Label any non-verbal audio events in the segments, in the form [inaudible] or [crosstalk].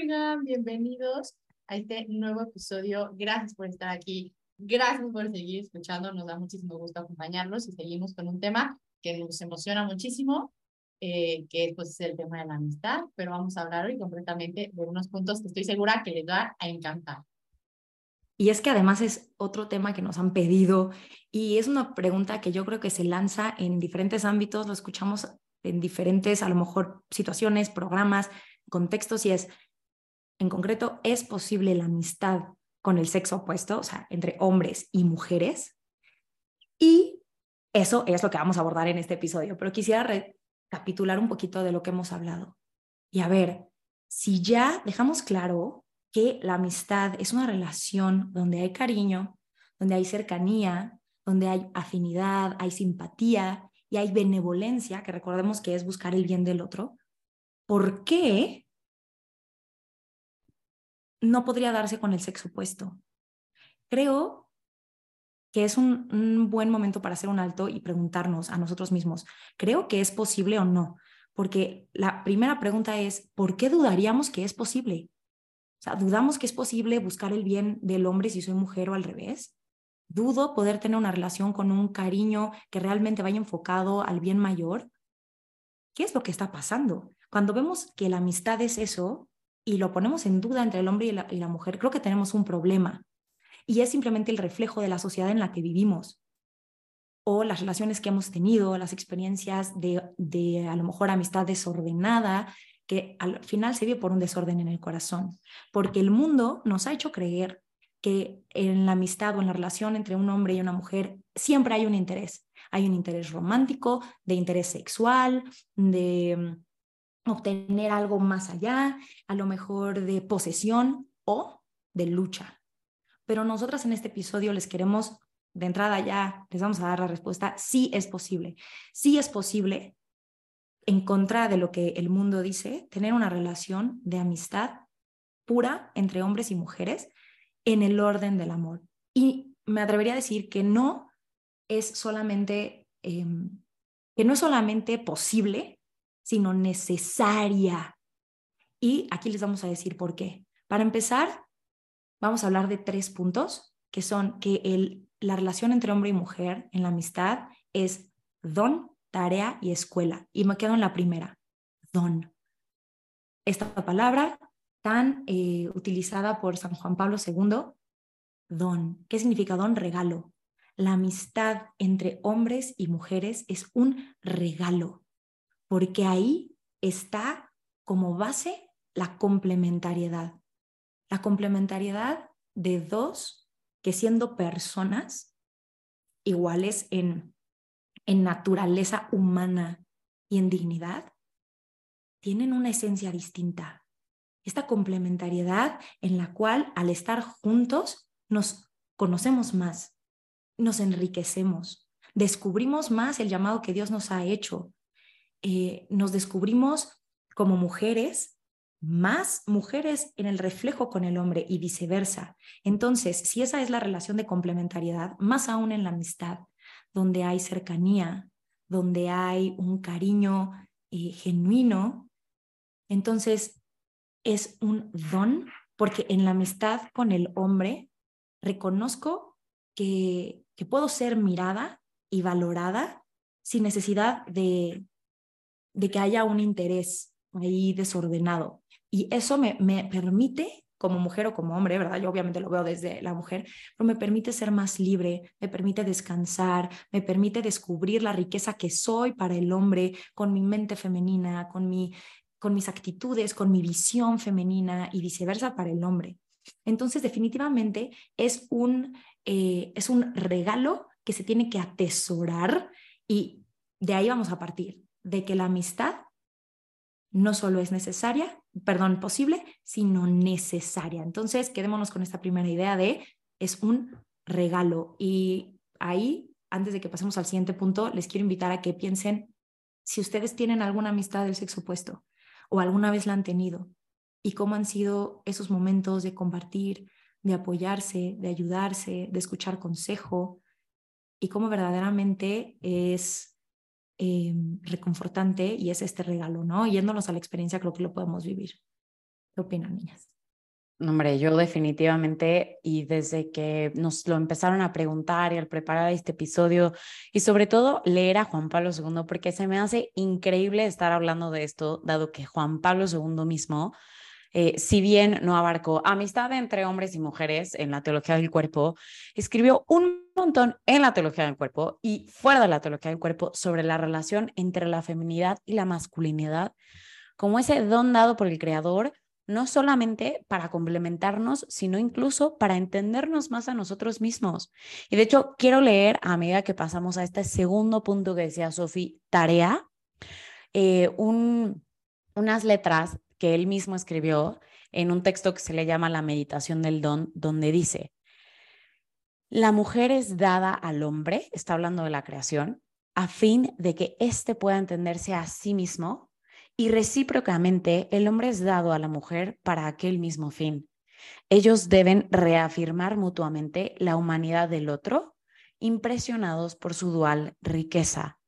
Oigan, bienvenidos a este nuevo episodio. Gracias por estar aquí. Gracias por seguir escuchando. Nos da muchísimo gusto acompañarlos y seguimos con un tema que nos emociona muchísimo, eh, que pues, es el tema de la amistad, pero vamos a hablar hoy completamente de unos puntos que estoy segura que les va a encantar. Y es que además es otro tema que nos han pedido y es una pregunta que yo creo que se lanza en diferentes ámbitos, lo escuchamos en diferentes, a lo mejor, situaciones, programas, contextos, y es, en concreto, ¿es posible la amistad con el sexo opuesto, o sea, entre hombres y mujeres? Y eso es lo que vamos a abordar en este episodio, pero quisiera recapitular un poquito de lo que hemos hablado. Y a ver, si ya dejamos claro que la amistad es una relación donde hay cariño, donde hay cercanía, donde hay afinidad, hay simpatía, y hay benevolencia, que recordemos que es buscar el bien del otro, ¿por qué no podría darse con el sexo opuesto? Creo que es un, un, buen momento para hacer un alto y preguntarnos a nosotros mismos, ¿creo que es posible o no? Porque la primera pregunta es, ¿por qué dudaríamos que es posible? O sea, ¿dudamos que es posible buscar el bien del hombre si soy mujer o al revés? dudo poder tener una relación con un cariño que realmente vaya enfocado al bien mayor. ¿Qué es lo que está pasando? Cuando vemos que la amistad es eso y lo ponemos en duda entre el hombre y la, mujer, creo que tenemos un problema. Y es simplemente el reflejo de la sociedad en la que vivimos o las relaciones que hemos tenido, las experiencias de, de a lo mejor amistad desordenada, que al final se vive por un desorden en el corazón, porque el mundo nos ha hecho creer que en la amistad o en la relación entre un hombre y una mujer siempre hay un interés. Hay un interés romántico, de interés sexual, de obtener algo más allá, a lo mejor de posesión o de lucha. Pero nosotras en este episodio les queremos, de entrada ya, les vamos a dar la respuesta, sí es posible. Sí es posible, en contra de lo que el mundo dice, tener una relación de amistad pura entre hombres y mujeres en el orden del amor. Y me atrevería a decir que no es solamente, em, que no es solamente posible, sino necesaria. Y aquí les vamos a decir por qué. Para empezar, vamos a hablar de tres puntos, que son que el, la relación entre hombre y mujer en la amistad es don, tarea y escuela. Y me quedo en la primera, don. Esta palabra tan eh, utilizada por San Juan Pablo II, don. ¿Qué significa don? Regalo. La amistad entre hombres y mujeres es un regalo, porque ahí está como base la complementariedad. La complementariedad de dos que siendo personas iguales en, en naturaleza humana y en dignidad, tienen una esencia distinta esta complementariedad en la cual al estar juntos nos conocemos más, nos enriquecemos, descubrimos más el llamado que Dios nos ha hecho, eh, nos descubrimos como mujeres, más mujeres en el reflejo con el hombre y viceversa. Entonces, si esa es la relación de complementariedad, más aún en la amistad, donde hay cercanía, donde hay un cariño eh, genuino, entonces es un don, porque en la amistad con el hombre reconozco que, que puedo ser mirada y valorada sin necesidad de, de que haya un interés ahí desordenado. Y eso me, me permite como mujer o como hombre, ¿verdad? Yo obviamente lo veo desde la mujer, pero me permite ser más libre, me permite descansar, me permite descubrir la riqueza que soy para el hombre con mi mente femenina, con mi con mis actitudes, con mi visión femenina y viceversa para el hombre. Entonces, definitivamente es un, eh, es un regalo que se tiene que atesorar y de ahí vamos a partir, de que la amistad no solo es necesaria, perdón, posible, sino necesaria. Entonces, quedémonos con esta primera idea de es un regalo. Y ahí, antes de que pasemos al siguiente punto, les quiero invitar a que piensen si ustedes tienen alguna amistad del sexo opuesto o alguna vez la han tenido y cómo han sido esos momentos de compartir, de apoyarse, de ayudarse, de escuchar consejo y cómo verdaderamente es eh, reconfortante y es este regalo, ¿no? Yéndonos a la experiencia, creo que lo podemos vivir. ¿Qué opinan, niñas? Hombre, yo definitivamente, y desde que nos lo empezaron a preguntar y al preparar este episodio, y sobre todo leer a Juan Pablo II, porque se me hace increíble estar hablando de esto, dado que Juan Pablo II mismo eh, si bien no abarcó amistad entre hombres y mujeres en la teología del cuerpo, escribió un montón en la teología del cuerpo y fuera de la teología del cuerpo sobre la relación entre la feminidad y la masculinidad, como ese don dado por el Creador, no solamente para complementarnos, sino incluso para entendernos más a nosotros mismos. Y de hecho, quiero leer a medida que pasamos a este segundo punto que decía Sofi, tarea, eh, un, unas letras que él mismo escribió en un texto que se le llama La meditación del don, donde dice, la mujer es dada al hombre, está hablando de la creación, a fin de que éste pueda entenderse a sí mismo y recíprocamente el hombre es dado a la mujer para aquel mismo fin. Ellos deben reafirmar mutuamente la humanidad del otro, impresionados por su dual riqueza.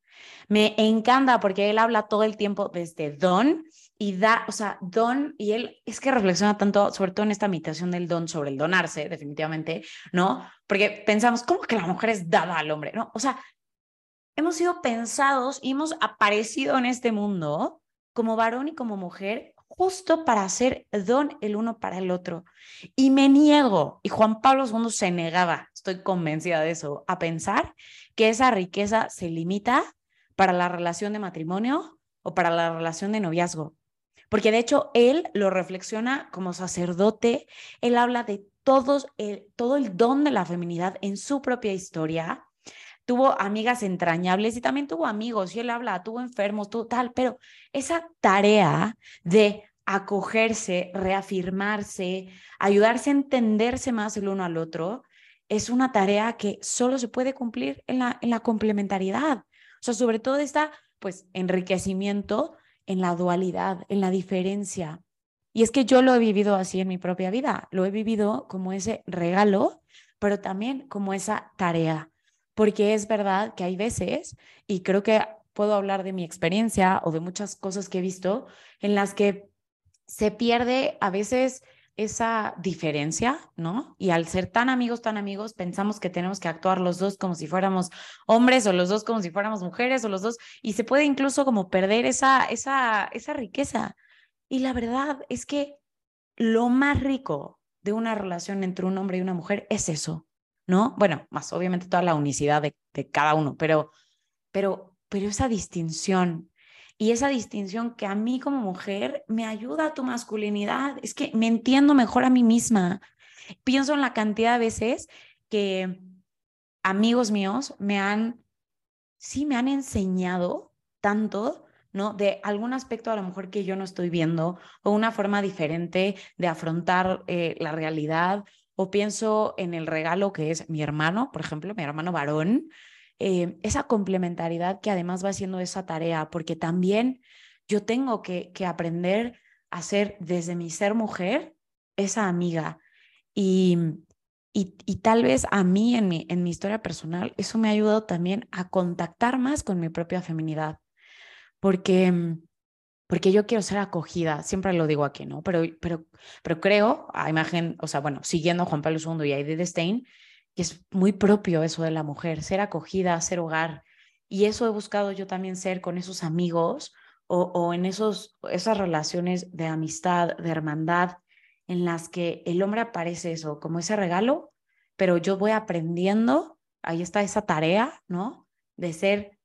Me encanta porque él habla todo el tiempo desde don y da, o sea, don, y él es que reflexiona tanto, sobre todo en esta meditación del don, sobre el donarse, definitivamente, ¿no? Porque pensamos, ¿cómo que la mujer es dada al hombre? No, o sea, hemos sido pensados y hemos aparecido en este mundo como varón y como mujer justo para hacer don el uno para el otro. Y me niego, y Juan Pablo II se negaba, estoy convencida de eso, a pensar que esa riqueza se limita para la relación de matrimonio o para la relación de noviazgo porque de hecho él lo reflexiona como sacerdote, él habla de todos el, todo el don de la feminidad en su propia historia. Tuvo amigas entrañables y también tuvo amigos, y él habla, tuvo enfermos, tuvo tal, pero esa tarea de acogerse, reafirmarse, ayudarse a entenderse más el uno al otro, es una tarea que solo se puede cumplir en la, en la complementariedad. O sea, sobre todo está, pues, enriquecimiento en la dualidad, en la diferencia. Y es que yo lo he vivido así en mi propia vida, lo he vivido como ese regalo, pero también como esa tarea, porque es verdad que hay veces, y creo que puedo hablar de mi experiencia o de muchas cosas que he visto, en las que se pierde a veces esa diferencia, ¿no? Y al ser tan amigos, tan amigos, pensamos que tenemos que actuar los dos como si fuéramos hombres o los dos como si fuéramos mujeres o los dos, y se puede incluso como perder esa, esa, esa riqueza. Y la verdad es que lo más rico de una relación entre un hombre y una mujer es eso, ¿no? Bueno, más obviamente toda la unicidad de, cada uno, pero, pero, pero esa distinción y esa distinción que a mí como mujer me ayuda a tu masculinidad, es que me entiendo mejor a mí misma. Pienso en la cantidad de veces que amigos míos me han, sí, me han enseñado tanto, ¿no? De algún aspecto a lo mejor que yo no estoy viendo o una forma diferente de afrontar eh, la realidad. O pienso en el regalo que es mi hermano, por ejemplo, mi hermano varón, eh, esa complementariedad que además va haciendo esa tarea, porque también yo tengo que, aprender a ser desde mi ser mujer esa amiga. Y, y, tal vez a mí en mi, en mi historia personal, eso me ha ayudado también a contactar más con mi propia feminidad, porque, porque yo quiero ser acogida, siempre lo digo aquí, ¿no? Pero, pero, pero creo, a imagen, o sea, bueno, siguiendo a Juan Pablo II y a Edith Stein, y es muy propio eso de la mujer, ser acogida, ser hogar. Y eso he buscado yo también ser con esos amigos o, en esos, esas relaciones de amistad, de hermandad, en las que el hombre aparece eso, como ese regalo, pero yo voy aprendiendo, ahí está esa tarea, ¿no? De ser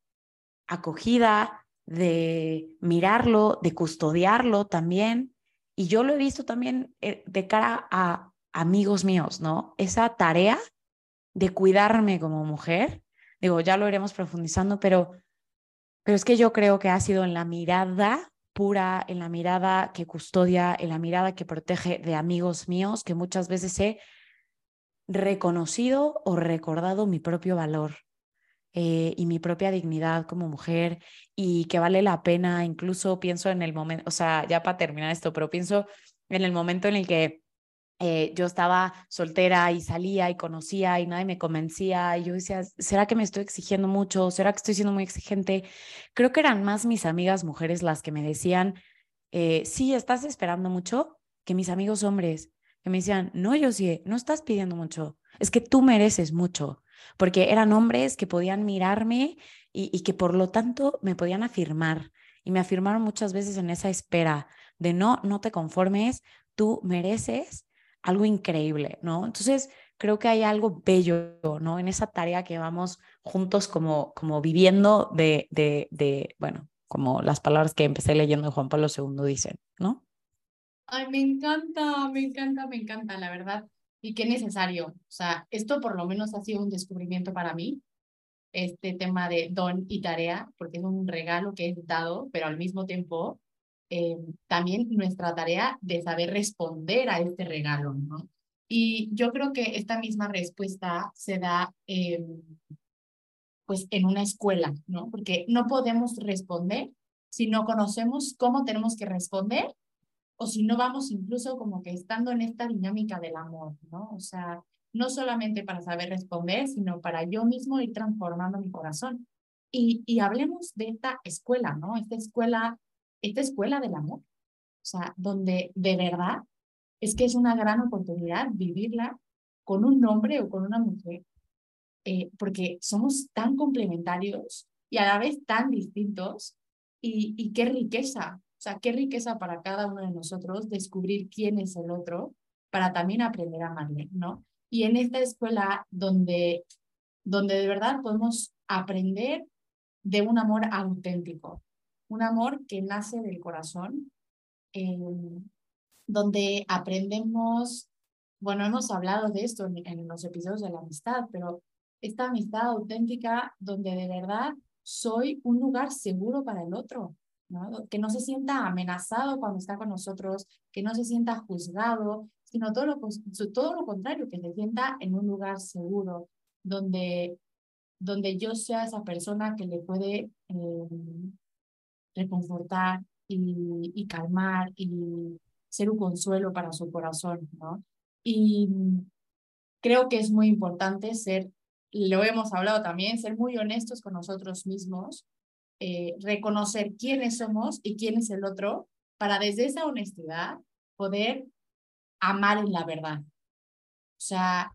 acogida, de mirarlo, de custodiarlo también. Y yo lo he visto también eh, de cara a amigos míos, ¿no? Esa tarea de cuidarme como mujer, digo, ya lo iremos profundizando, pero, Pero es que yo creo que ha sido en la mirada pura, en la mirada que custodia, en la mirada que protege de amigos míos, que muchas veces he reconocido o recordado mi propio valor eh, y mi propia dignidad como mujer y que vale la pena, incluso pienso en el momento, o sea, ya para terminar esto, pero pienso en el momento en el que eh, yo estaba soltera y salía y conocía y nadie me convencía y yo decía, ¿será que me estoy exigiendo mucho? ¿Será que estoy siendo muy exigente? Creo que eran más mis amigas mujeres las que me decían, eh, sí, estás esperando mucho, que mis amigos hombres, que me decían, no, yo sí, no estás pidiendo mucho, es que tú mereces mucho, porque eran hombres que podían mirarme y, y que por lo tanto me podían afirmar y me afirmaron muchas veces en esa espera de no, no te conformes, tú mereces algo increíble, ¿no? Entonces, creo que hay algo bello, ¿no? En esa tarea que vamos juntos como, como viviendo de, bueno, como las palabras que empecé leyendo de Juan Pablo II dicen, ¿no? Ay, me encanta, me encanta, me encanta, la verdad. Y qué necesario. O sea, esto por lo menos ha sido un descubrimiento para mí, este tema de don y tarea, porque es un regalo que es dado, pero al mismo tiempo eh, también nuestra tarea de saber responder a este regalo, ¿no? Y yo creo que esta misma respuesta se da eh, pues en una escuela, ¿no? Porque no podemos responder si no conocemos cómo tenemos que responder o si no vamos incluso como que estando en esta dinámica del amor, ¿no? O sea, no solamente para saber responder, sino para yo mismo ir transformando mi corazón. Y, y hablemos de esta escuela, ¿no? Esta escuela esta escuela del amor, o sea, donde de verdad es que es una gran oportunidad vivirla con un hombre o con una mujer, eh, porque somos tan complementarios y a la vez tan distintos y, y qué riqueza, o sea, qué riqueza para cada uno de nosotros descubrir quién es el otro para también aprender a amarle, ¿no? Y en esta escuela donde, donde de verdad podemos aprender de un amor auténtico, un amor que nace del corazón, donde aprendemos, bueno, hemos hablado de esto en, los episodios de la amistad, pero esta amistad auténtica donde de verdad soy un lugar seguro para el otro, ¿no? que no se sienta amenazado cuando está con nosotros, que no se sienta juzgado, sino todo lo, todo lo contrario, que se sienta en un lugar seguro, donde, donde yo sea esa persona que le puede eh, reconfortar y, y calmar y ser un consuelo para su corazón, ¿no? Y creo que es muy importante ser, lo hemos hablado también, ser muy honestos con nosotros mismos, eh, reconocer quiénes somos y quién es el otro, para desde esa honestidad poder amar en la verdad. O sea,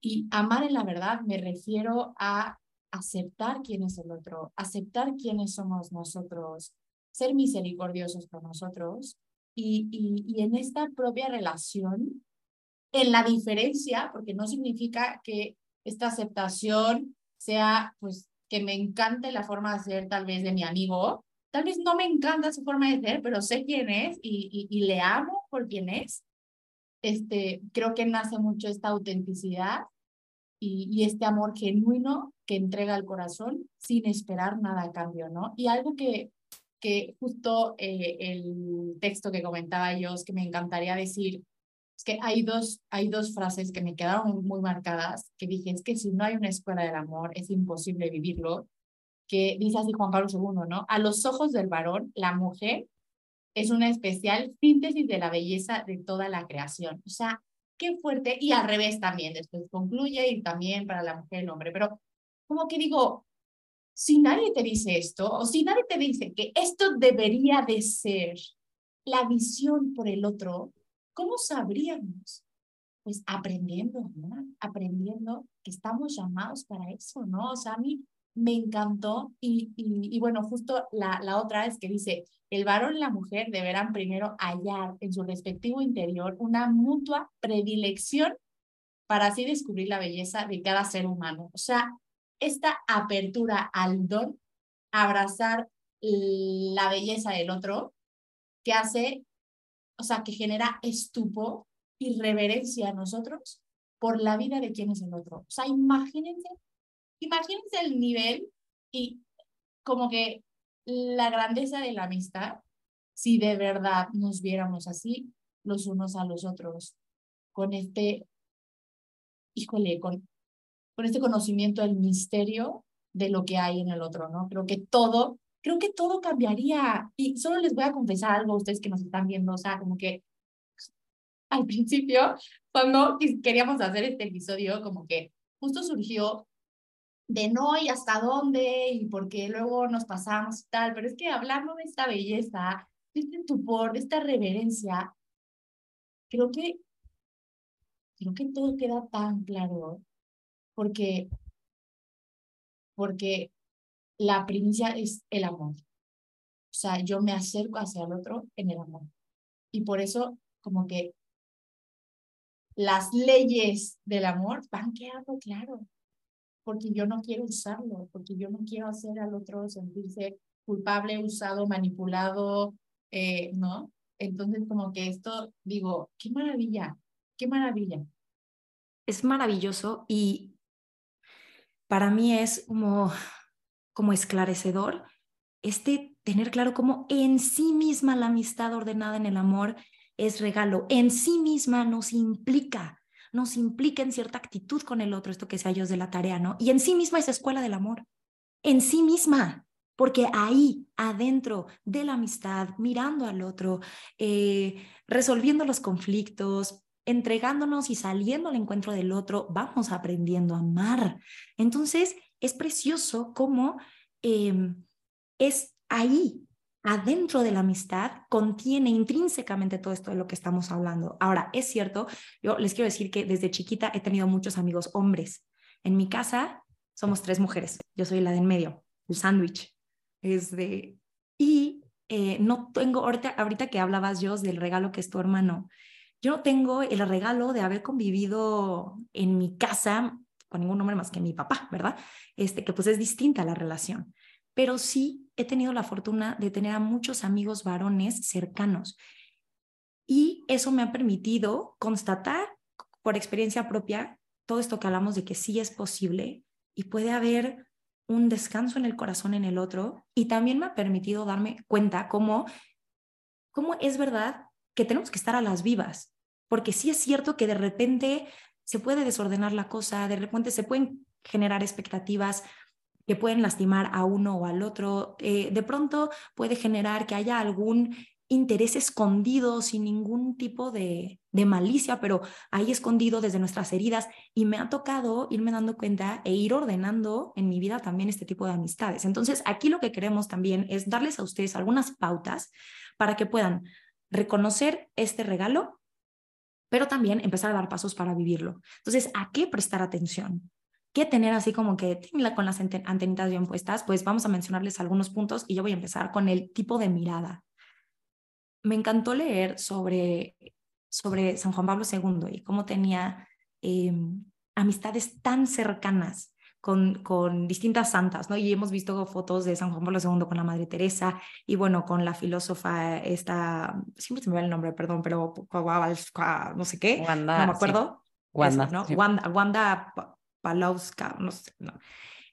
y amar en la verdad me refiero a aceptar quién es el otro, aceptar quiénes somos nosotros, ser misericordiosos con nosotros y, y, en esta propia relación, en la diferencia, porque no significa que esta aceptación sea, pues, que me encante la forma de ser tal vez de mi amigo, tal vez no me encanta su forma de ser, pero sé quién es y, y, y le amo por quién es. Este, creo que nace mucho esta autenticidad y, este amor genuino que entrega el corazón sin esperar nada a cambio, ¿no? Y algo que, que justo eh, el texto que comentaba yo, es que me encantaría decir, es que hay dos, hay dos frases que me quedaron muy marcadas, que dije, es que si no hay una escuela del amor, es imposible vivirlo, que dice así Juan Pablo II, ¿no? A los ojos del varón, la mujer es una especial síntesis de la belleza de toda la creación. O sea, qué fuerte, y al revés también, después concluye y también para la mujer el hombre, pero como que digo, si nadie te dice esto, o si nadie te dice que esto debería de ser la visión por el otro, ¿cómo sabríamos? Pues aprendiendo, ¿no? Aprendiendo que estamos llamados para eso, ¿no? O sea, a mí me encantó y, y, y bueno, justo la, la otra es que dice, el varón y la mujer deberán primero hallar en su respectivo interior una mutua predilección para así descubrir la belleza de cada ser humano. O sea, esta apertura al don, abrazar la belleza del otro, que hace, o sea, que genera estupo y reverencia a nosotros por la vida de quien es el otro. O sea, imagínense, imagínense el nivel y como que la grandeza de la amistad, si de verdad nos viéramos así los unos a los otros, con este, híjole, con, con este conocimiento del misterio de lo que hay en el otro, ¿no? Creo que todo, creo que todo cambiaría. Y solo les voy a confesar algo a ustedes que nos están viendo, o sea, como que [laughs] al principio, cuando queríamos hacer este episodio, como que justo surgió de no y hasta dónde y porque luego nos pasamos y tal, pero es que hablando de esta belleza, de este estupor, de esta reverencia, creo que, creo que todo queda tan claro porque, porque la primicia es el amor. O sea, yo me acerco hacia el otro en el amor. Y por eso, como que las leyes del amor van quedando claro porque yo no quiero usarlo, porque yo no quiero hacer al otro sentirse culpable, usado, manipulado, eh, ¿no? Entonces, como que esto, digo, qué maravilla, qué maravilla. Es maravilloso y para mí es como, como esclarecedor este tener claro cómo en sí misma la amistad ordenada en el amor es regalo, en sí misma nos implica nos implica en cierta actitud con el otro, esto que sea ellos de la tarea, ¿no? Y en sí misma es escuela del amor, en sí misma, porque ahí, adentro de la amistad, mirando al otro, eh, resolviendo los conflictos, entregándonos y saliendo al encuentro del otro, vamos aprendiendo a amar. Entonces, es precioso cómo em, es ahí adentro de la amistad contiene intrínsecamente todo esto de lo que estamos hablando. Ahora, es cierto, yo les quiero decir que desde chiquita he tenido muchos amigos hombres. En mi casa somos tres mujeres, yo soy la de en medio, el sándwich. Es de... Y eh, no tengo, ahorita, ahorita que hablabas yo del regalo que es tu hermano, yo no tengo el regalo de haber convivido en mi casa con ningún hombre más que mi papá, ¿verdad? Este, que pues es distinta la relación pero sí he tenido la fortuna de tener a muchos amigos varones cercanos. Y eso me ha permitido constatar por experiencia propia todo esto que hablamos de que sí es posible y puede haber un descanso en el corazón en el otro. Y también me ha permitido darme cuenta cómo, cómo es verdad que tenemos que estar a las vivas, porque sí es cierto que de repente se puede desordenar la cosa, de repente se pueden generar expectativas que pueden lastimar a uno o al otro. Eh, de pronto puede generar que haya algún interés escondido sin ningún tipo de, de, malicia, pero ahí escondido desde nuestras heridas y me ha tocado irme dando cuenta e ir ordenando en mi vida también este tipo de amistades. Entonces, aquí lo que queremos también es darles a ustedes algunas pautas para que puedan reconocer este regalo, pero también empezar a dar pasos para vivirlo. Entonces, ¿a qué prestar atención? que tener así como que con las antenitas bien puestas, pues vamos a mencionarles algunos puntos y yo voy a empezar con el tipo de mirada. Me encantó leer sobre, sobre San Juan Pablo II y cómo tenía em, amistades tan cercanas con, con, distintas santas, ¿no? Y hemos visto fotos de San Juan Pablo II con la Madre Teresa y bueno, con la filósofa esta, siempre se me va el nombre, perdón, pero no sé qué, no me acuerdo. Wanda, ¿no? Wanda, Wanda Palowska, no sé, no.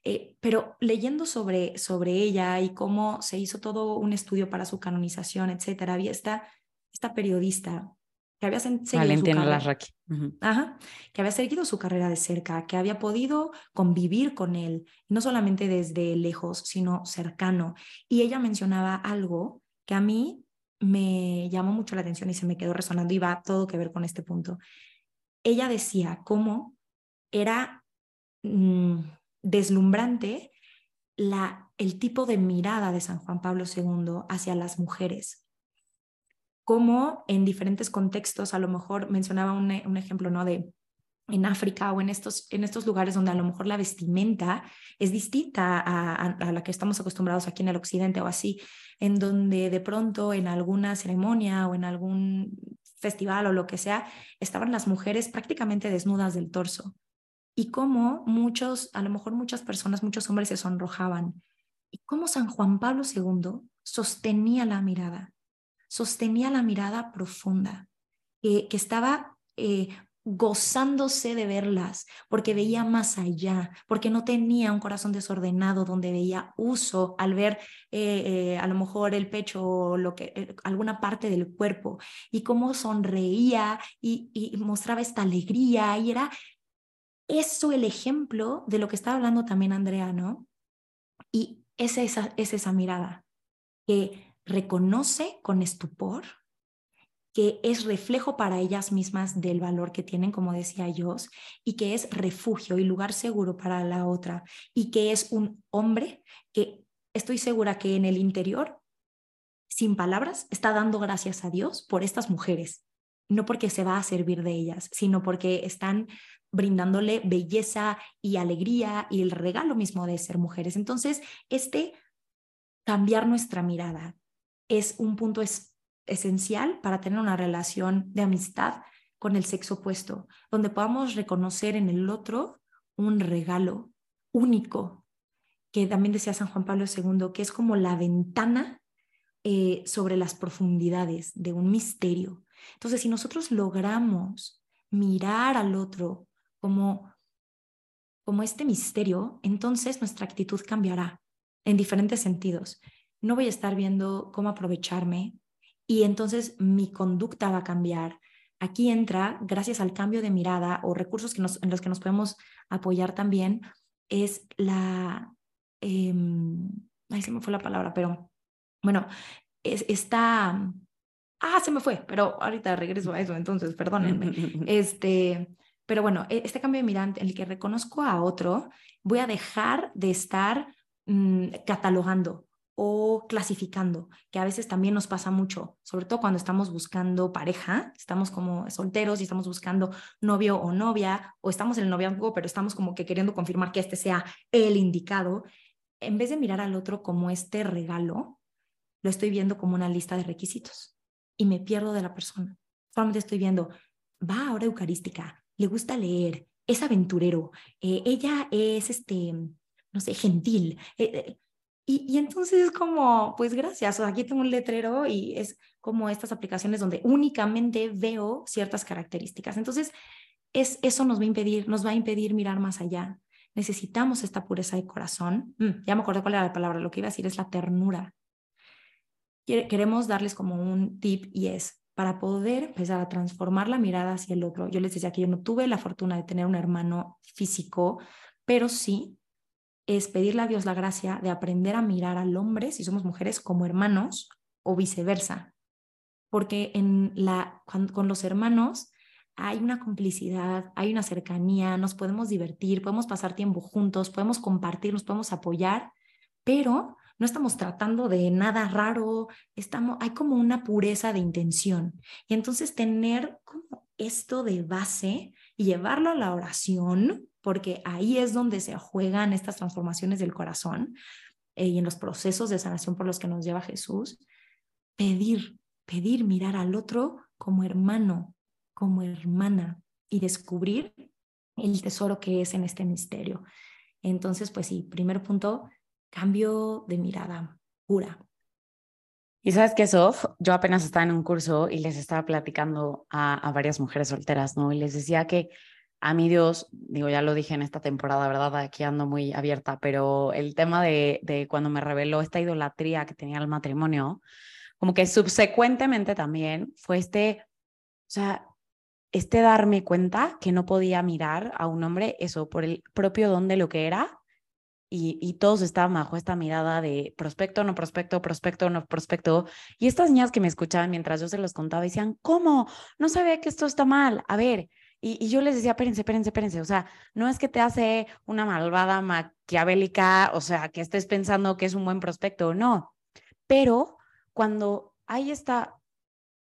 Eh, pero leyendo sobre, sobre ella y cómo se hizo todo un estudio para su canonización, etcétera, había esta, esta periodista que había seguido su carrera, Ajá, que había seguido su carrera de cerca, que había podido convivir con él, no solamente desde lejos, sino cercano. Y ella mencionaba algo que a mí me llamó mucho la atención y se me quedó resonando y va todo que ver con este punto. Ella decía cómo era Mm, deslumbrante la, el tipo de mirada de San Juan Pablo II hacia las mujeres. Como en diferentes contextos, a lo mejor mencionaba un, ejemplo ¿no? de en África o en estos, en estos lugares donde a lo mejor la vestimenta es distinta a, a, la que estamos acostumbrados aquí en el occidente o así, en donde de pronto en alguna ceremonia o en algún festival o lo que sea, estaban las mujeres prácticamente desnudas del torso y cómo muchos, a lo mejor muchas personas, muchos hombres se sonrojaban. Y cómo San Juan Pablo II sostenía la mirada, sostenía la mirada profunda, que estaba eh, gozándose de verlas, porque veía más allá, porque no tenía un corazón desordenado donde veía uso al ver eh, eh, a lo mejor el pecho o lo que, alguna parte del cuerpo y cómo sonreía y, y mostraba esta alegría y era eso el ejemplo de lo que estaba hablando también Andrea, ¿no? Y es esa, es esa mirada que reconoce con estupor que es reflejo para ellas mismas del valor que tienen, como decía yo, y que es refugio y lugar seguro para la otra, y que es un hombre que estoy segura que en el interior, sin palabras, está dando gracias a Dios por estas mujeres, no porque se va a servir de ellas, sino porque están brindándole belleza y alegría y el regalo mismo de ser mujeres. Entonces, este cambiar nuestra mirada es un punto esencial para tener una relación de amistad con el sexo opuesto, donde podamos reconocer en el otro un regalo único, que también decía San Juan Pablo II, que es como la ventana eh, sobre las profundidades de un misterio. Entonces, si nosotros logramos mirar al otro como, como este misterio, entonces nuestra actitud cambiará en diferentes sentidos. No voy a estar viendo cómo aprovecharme, y entonces mi conducta va a cambiar. Aquí entra, gracias al cambio de mirada o recursos que en los que nos podemos apoyar también, es la... Eh, ay, se me fue la palabra, pero bueno, es, está... Ah, se me fue, pero ahorita regreso a eso, entonces, perdónenme. [laughs] este, pero bueno, e, este cambio de mirada en el que reconozco a otro, voy a dejar de estar mm, catalogando o clasificando, que a veces también nos pasa mucho, sobre todo cuando estamos buscando pareja, estamos como solteros y estamos buscando novio o novia, o estamos en el noviazgo, pero estamos como que queriendo confirmar que este sea el indicado. En vez de mirar al otro como este regalo, lo estoy viendo como una lista de requisitos y me pierdo de la persona. Solamente estoy viendo, va a hora eucarística, le gusta leer, es aventurero, eh, ella es este, no sé, gentil. Eh, eh, y, entonces es como, pues gracias, aquí tengo un letrero y es como estas aplicaciones donde únicamente veo ciertas características. Entonces, es, eso nos va a impedir, nos va a impedir mirar más allá. Necesitamos esta pureza de corazón. Mm, ya me acordé cuál era la palabra, lo que iba a decir es la ternura. Queremos darles como un tip y es para poder empezar a transformar la mirada hacia el otro. Yo les decía que yo no tuve la fortuna de tener un hermano físico, pero sí es pedirle a Dios la gracia de aprender a mirar al hombre, si somos mujeres, como hermanos o viceversa. Porque en la, con, los hermanos hay una complicidad, hay una cercanía, nos podemos divertir, podemos pasar tiempo juntos, podemos compartir, nos podemos apoyar, pero no estamos tratando de nada raro, estamos, hay como una pureza de intención. Y entonces tener como esto de base y llevarlo a la oración, porque ahí es donde se juegan estas transformaciones del corazón eh, y en los procesos de sanación por los que nos lleva Jesús, pedir, pedir mirar al otro como hermano, como hermana y descubrir el tesoro que es en este misterio. Entonces, pues sí, primer punto, cambio de mirada pura. Y sabes que, Sof, yo apenas estaba en un curso y les estaba platicando a, a varias mujeres solteras, ¿no? Y les decía que a mí Dios, digo, ya lo dije en esta temporada, ¿verdad? Aquí ando muy abierta, pero el tema de, de cuando me reveló esta idolatría que tenía el matrimonio, como que subsecuentemente también fue este, o sea, este darme cuenta que no podía mirar a un hombre eso por el propio don de lo que era y, todos estaban bajo esta mirada de prospecto, no prospecto, prospecto, no prospecto. Y estas niñas que me escuchaban mientras yo se los contaba decían, ¿cómo? No sabía que esto está mal. A ver, y, yo les decía, espérense, espérense, espérense, o sea, no es que te hace una malvada maquiavélica, o sea, que estés pensando que es un buen prospecto, no, pero cuando hay esta,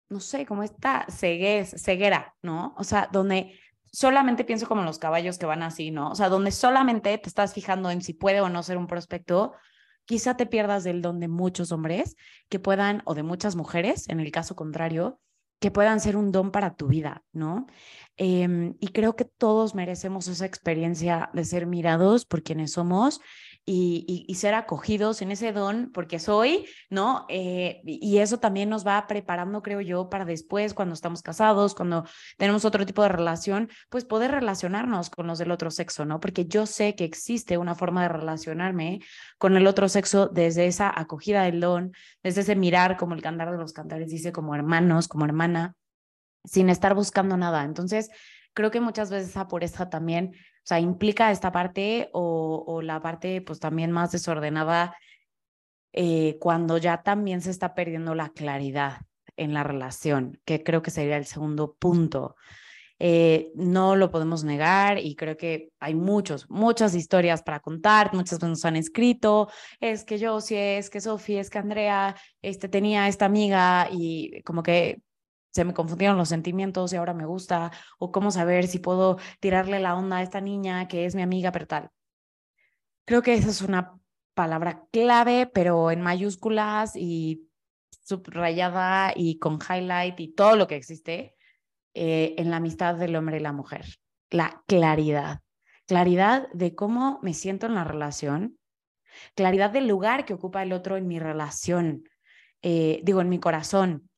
no sé, como esta ceguez, ceguera, ¿no? O sea, donde solamente pienso como los caballos que van así, ¿no? O sea, donde solamente te estás fijando en si puede o no ser un prospecto, quizá te pierdas del don de muchos hombres que puedan, o de muchas mujeres, en el caso contrario, que puedan ser un don para tu vida, ¿no? Em, y creo que todos merecemos esa experiencia de ser mirados por quienes somos y, ser acogidos en ese don, porque soy, ¿no? Eh, y eso también nos va preparando, creo yo, para después, cuando estamos casados, cuando tenemos otro tipo de relación, pues poder relacionarnos con los del otro sexo, ¿no? Porque yo sé que existe una forma de relacionarme con el otro sexo desde esa acogida del don, desde ese mirar, como el cantar de los cantares dice, como hermanos, como hermana, sin estar buscando nada. Entonces, creo que muchas veces esa pureza también, o sea, implica esta parte o, o la parte pues también más desordenada eh, cuando ya también se está perdiendo la claridad en la relación, que creo que sería el segundo punto. Eh, no lo podemos negar y creo que hay muchos, muchas historias para contar, muchas veces nos han escrito, es que yo, si es que Sofía, es que Andrea, este, tenía esta amiga y como que se me confundieron los sentimientos y ahora me gusta, o cómo saber si puedo tirarle la onda a esta niña que es mi amiga, pero tal. Creo que esa es una palabra clave, pero en mayúsculas y subrayada y con highlight y todo lo que existe eh, en la amistad del hombre y la mujer. La claridad. Claridad de cómo me siento en la relación, claridad del lugar que ocupa el otro en mi relación, eh, digo, en mi corazón,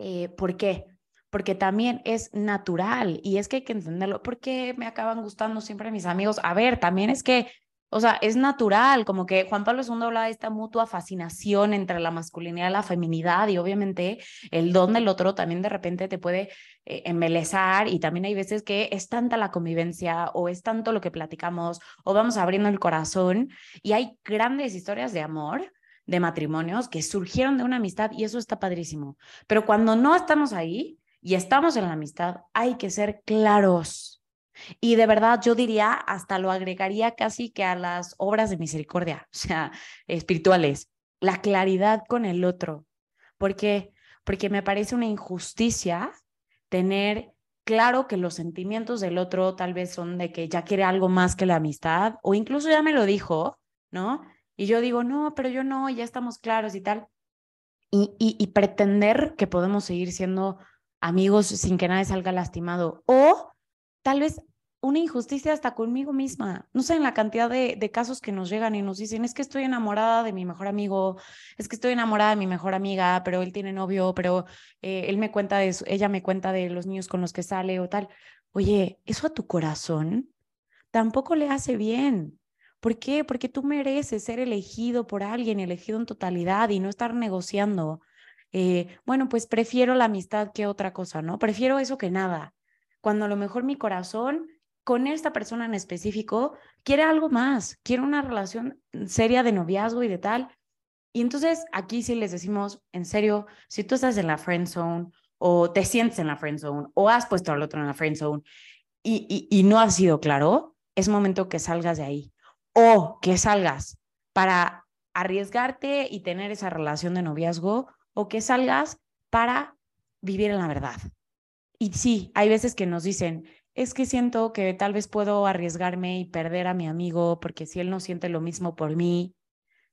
eh, ¿Por qué? Porque también es natural y es que hay que entenderlo. ¿Por qué me acaban gustando siempre mis amigos? A ver, también es que, o sea, es natural, como que Juan Pablo II habla de esta mutua fascinación entre la masculinidad y la feminidad y obviamente el don del otro también de repente te puede eh, embelezar y también hay veces que es tanta la convivencia o es tanto lo que platicamos o vamos abriendo el corazón y hay grandes historias de amor de matrimonios que surgieron de una amistad y eso está padrísimo. Pero cuando no estamos ahí y estamos en la amistad, hay que ser claros. Y de verdad yo diría, hasta lo agregaría casi que a las obras de misericordia, [laughs] o sea, espirituales, la claridad con el otro. ¿Por qué? Porque me parece una injusticia tener claro que los sentimientos del otro tal vez son de que ya quiere algo más que la amistad, o incluso ya me lo dijo, ¿no? Y yo digo, no, pero yo no, ya estamos claros y tal. Y, y, pretender que podemos seguir siendo amigos sin que nadie salga lastimado. O tal vez una injusticia hasta conmigo misma. No sé, en la cantidad de, de, casos que nos llegan y nos dicen, es que estoy enamorada de mi mejor amigo, es que estoy enamorada de mi mejor amiga, pero él tiene novio, pero eh, él me cuenta de ella me cuenta de los niños con los que sale o tal. Oye, eso a tu corazón tampoco le hace bien. ¿Por qué? Porque tú mereces ser elegido por alguien, elegido en totalidad y no estar negociando. Eh, bueno, pues prefiero la amistad que otra cosa, ¿no? Prefiero eso que nada. Cuando a lo mejor mi corazón con esta persona en específico quiere algo más, quiere una relación seria de noviazgo y de tal. Y entonces aquí sí les decimos, en serio, si tú estás en la friend zone o te sientes en la friend zone o has puesto al otro en la friend zone y, no has sido claro, es momento que salgas de ahí o que salgas para arriesgarte y tener esa relación de noviazgo o que salgas para vivir en la verdad. Y sí, hay veces que nos dicen, es que siento que tal vez puedo arriesgarme y perder a mi amigo porque si él no siente lo mismo por mí,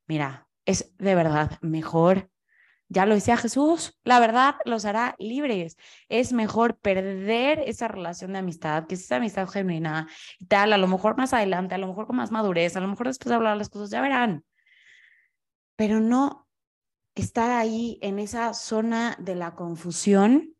mira, es de verdad mejor ya lo decía Jesús, la verdad los hará libres. Es mejor perder esa relación de amistad, que es esa amistad genuina y tal, a lo mejor más adelante, a lo mejor con más madurez, a lo mejor después de hablar las cosas, ya verán. Pero no estar ahí en esa zona de la confusión,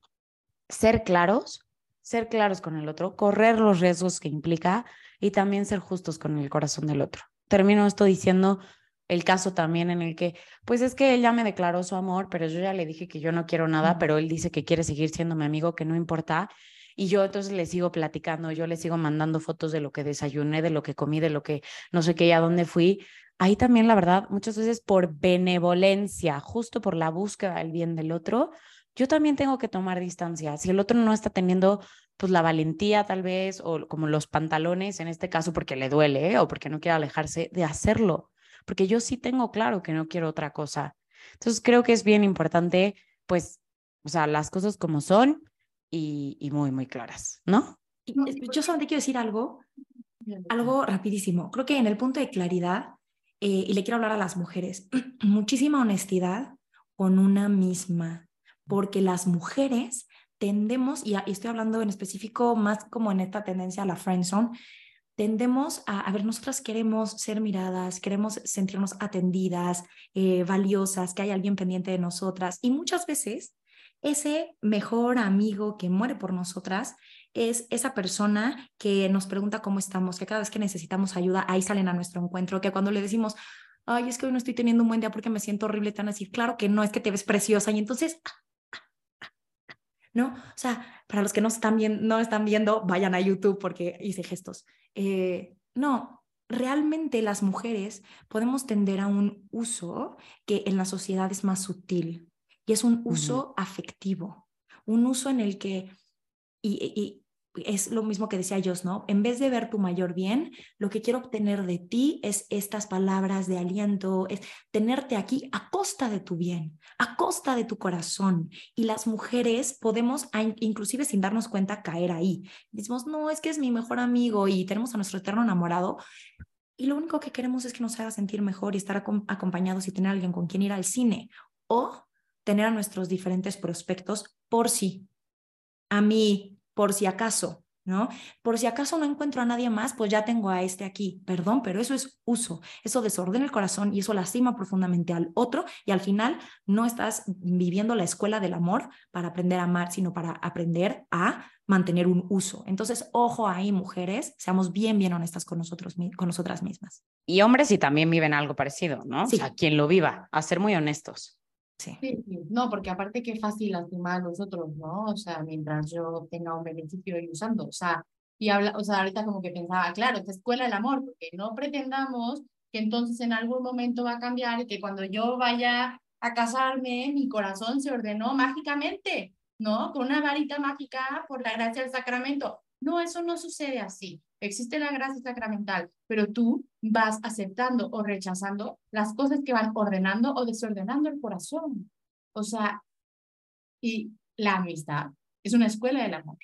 ser claros, ser claros con el otro, correr los riesgos que implica y también ser justos con el corazón del otro. Termino esto diciendo, el caso también en el que, pues es que él ya me declaró su amor, pero yo ya le dije que yo no quiero nada, pero él dice que quiere seguir siendo mi amigo, que no importa. Y yo entonces le sigo platicando, yo le sigo mandando fotos de lo que desayuné, de lo que comí, de lo que no sé qué y a dónde fui. Ahí también, la verdad, muchas veces por benevolencia, justo por la búsqueda del bien del otro, yo también tengo que tomar distancia. Si el otro no está teniendo pues la valentía tal vez o como los pantalones en este caso porque le duele ¿eh? o porque no quiere alejarse de hacerlo porque yo sí tengo claro que no quiero otra cosa. Entonces creo que es bien importante, pues, o sea, las cosas como son y, muy, muy claras, ¿no? Yo solamente quiero decir algo, algo rapidísimo. Creo que en el punto de claridad, eh, y le quiero hablar a las mujeres, [clears throat] muchísima honestidad con una misma, porque las mujeres tendemos, y, estoy hablando en específico más como en esta tendencia a la friend zone, tendemos a, ver, nosotras queremos ser miradas, queremos sentirnos atendidas, eh, valiosas, que hay alguien pendiente de nosotras. Y muchas veces ese mejor amigo que muere por nosotras es esa persona que nos pregunta cómo estamos, que cada vez que necesitamos ayuda, ahí salen a nuestro encuentro, que cuando le decimos, ay, es que hoy no estoy teniendo un buen día porque me siento horrible, tan así, claro que no, es que te ves preciosa. Y entonces, ¿no? O sea, para los que no están, viendo, no están viendo, vayan a YouTube porque hice gestos. Eh, no, realmente las mujeres podemos tender a un uso que en la sociedad es más sutil y es un uso afectivo, un uso en el que, y, es lo mismo que decía Jos, ¿no? En vez de ver tu mayor bien, lo que quiero obtener de ti es estas palabras de aliento, es tenerte aquí a costa de tu bien, a costa de tu corazón. Y las mujeres podemos, inclusive sin darnos cuenta, caer ahí. Decimos, no, es que es mi mejor amigo y tenemos a nuestro eterno enamorado. Y lo único que queremos es que nos haga sentir mejor y estar acompañados y tener alguien con quien ir al cine. O tener a nuestros diferentes prospectos por sí. A mí, por si acaso, ¿no? Por si acaso no encuentro a nadie más, pues ya tengo a este aquí. Perdón, pero eso es uso. Eso desordena el corazón y eso lastima profundamente al otro y al final no estás viviendo la escuela del amor para aprender a amar, sino para aprender a mantener un uso. Entonces, ojo ahí, mujeres, seamos bien, bien honestas con nosotros, con nosotras mismas. Y hombres si también viven algo parecido, ¿no? Sí. O sea, quien lo viva, a ser muy honestos. Sí. No, porque aparte qué fácil lastimar a los otros, ¿no? O sea, mientras yo tenga un beneficio y usando, o sea, y habla, o sea, ahorita como que pensaba, claro, esta escuela del amor, porque no pretendamos que entonces en algún momento va a cambiar y que cuando yo vaya a casarme, mi corazón se ordenó mágicamente, ¿no? Con una varita mágica por la gracia del sacramento. No, eso no sucede así. Existe la gracia sacramental, pero tú vas aceptando o rechazando las cosas que van ordenando o desordenando el corazón. O sea, y la amistad es una escuela del amor.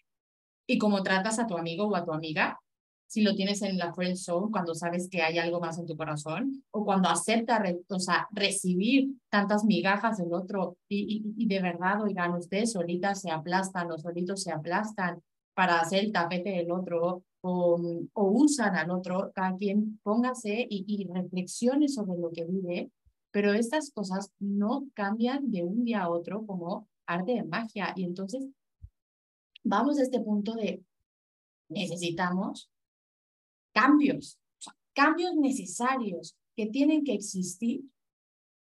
Y como tratas a tu amigo o a tu amiga, si lo tienes en la friend zone, cuando sabes que hay algo más en tu corazón, o cuando acepta o sea, recibir tantas migajas del otro, y, y de verdad, oigan, ustedes solitas se aplastan, los solitos se aplastan para hacer el tapete del otro, o, o usan al otro, cada quien póngase y, y reflexione sobre lo que vive, pero estas cosas no cambian de un día a otro como arte de magia. Y entonces vamos a este punto de necesitamos cambios, cambios necesarios que tienen que existir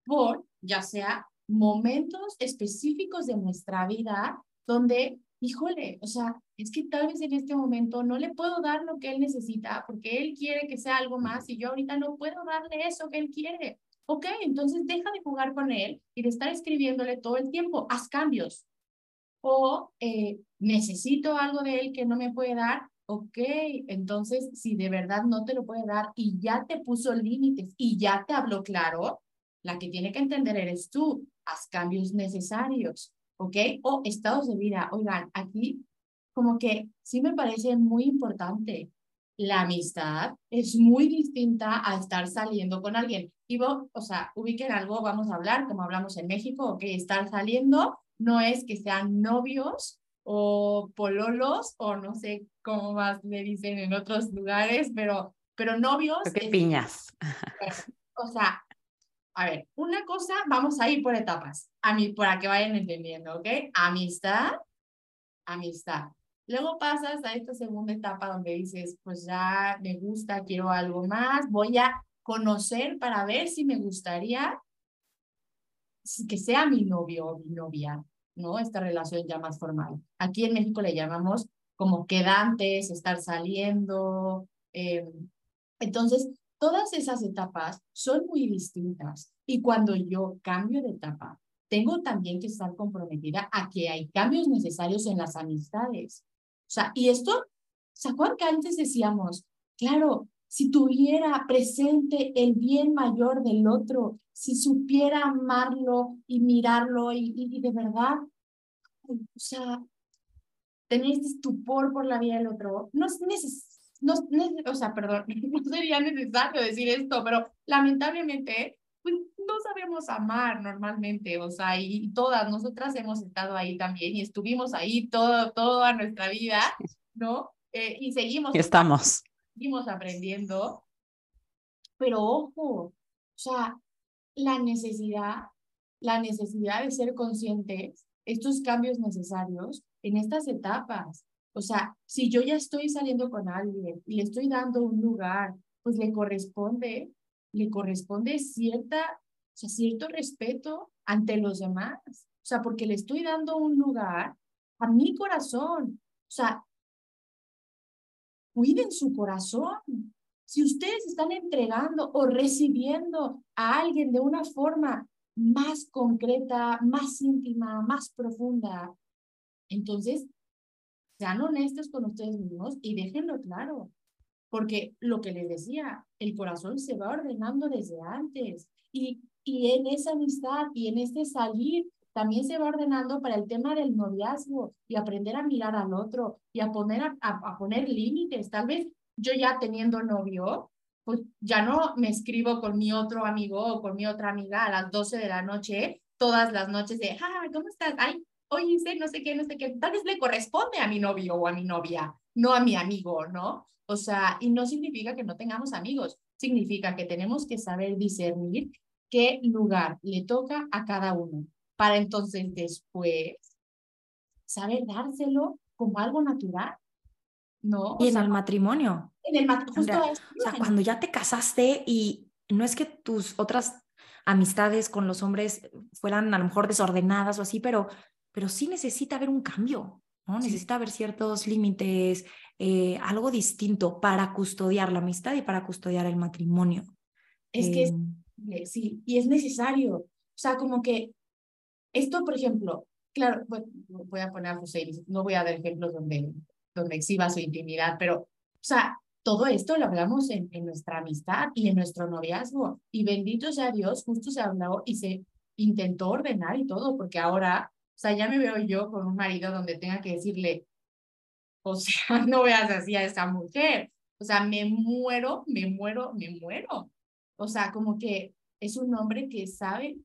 por ya sea momentos específicos de nuestra vida donde híjole, o sea, es que tal vez en este momento no le puedo dar lo que él necesita porque él quiere que sea algo más y yo ahorita no puedo darle eso que él quiere. Ok, entonces deja de jugar con él y de estar escribiéndole todo el tiempo, haz cambios. O eh, necesito algo de él que no me puede dar, ok, entonces si de verdad no te lo puede dar y ya te puso límites y ya te habló claro, la que tiene que entender eres tú, haz cambios necesarios. ¿Ok? O estados de vida. Oigan, aquí como que sí me parece muy importante. La amistad es muy distinta a estar saliendo con alguien. Y vos, o sea, ubiquen algo, vamos a hablar, como hablamos en México, ok, estar saliendo no es que sean novios o pololos o no sé cómo más le dicen en otros lugares, pero, pero novios. ¿Qué piñas? [laughs] O sea, a ver, una cosa, vamos a ir por etapas, a mí, para que vayan entendiendo, ¿ok? Amistad, amistad. Luego pasas a esta segunda etapa donde dices, pues ya me gusta, quiero algo más, voy a conocer para ver si me gustaría que sea mi novio o mi novia, ¿no? Esta relación ya más formal. Aquí en México le llamamos como quedantes, estar saliendo. Eh, entonces, Todas esas etapas son muy distintas y cuando yo cambio de etapa, tengo también que estar comprometida a que hay cambios necesarios en las amistades. O sea, y esto, ¿se acuerdan que antes decíamos, claro, si tuviera presente el bien mayor del otro, si supiera amarlo y mirarlo y, y, de verdad, o sea, tener este estupor por la vida del otro, no es necesario no, o sea, perdón, [laughs] no sería necesario decir esto, pero lamentablemente, pues no sabemos amar normalmente, o sea, y, todas nosotras hemos estado ahí también y estuvimos ahí todo, toda nuestra vida, ¿no? Eh, y seguimos. Estamos. seguimos aprendiendo, pero ojo, o sea, la necesidad, la necesidad de ser conscientes, estos cambios necesarios en estas etapas. O sea, si yo ya estoy saliendo con alguien y le estoy dando un lugar, pues le corresponde, le corresponde cierta, o sea, cierto respeto ante los demás. O sea, porque le estoy dando un lugar a mi corazón. O sea, cuiden su corazón. Si ustedes están entregando o recibiendo a alguien de una forma más concreta, más íntima, más profunda, entonces sean honestos con ustedes mismos y déjenlo claro. Porque lo que les decía, el corazón se va ordenando desde antes. Y, y en esa amistad y en este salir también se va ordenando para el tema del noviazgo y aprender a mirar al otro y a poner, a, a poner límites. Tal vez yo ya teniendo novio, pues ya no me escribo con mi otro amigo o con mi otra amiga a las 12 de la noche, todas las noches de, ah, ¿cómo estás? Ay, oye, no sé qué, no sé qué. Tal vez le corresponde a mi novio o a mi novia, no a mi amigo, ¿no? O sea, y no significa que no tengamos amigos, significa que tenemos que saber discernir qué lugar le toca a cada uno para entonces después saber dárselo como algo natural, ¿no? Y en el matrimonio. En el matrimonio. O sea, cuando ya te casaste y no es que tus otras amistades con los hombres fueran a lo mejor desordenadas o así, pero, pero sí necesita haber un cambio, ¿no? Necesita haber ciertos límites, eh, algo distinto para custodiar la amistad y para custodiar el matrimonio. Es que em, sí, y es necesario. O sea, como que esto, por ejemplo, claro, voy a poner a José, no voy a dar ejemplos donde, donde exhiba su intimidad, pero, o sea, todo esto lo hablamos en, en nuestra amistad y en nuestro noviazgo. Y bendito sea Dios, justo se habló y se intentó ordenar y todo, porque ahora, sea, ya me veo yo con un marido donde tenga que decirle, o sea, [laughs] no veas así a esa mujer. O sea, me muero, me muero, me muero. O sea, como que es un hombre que sabe,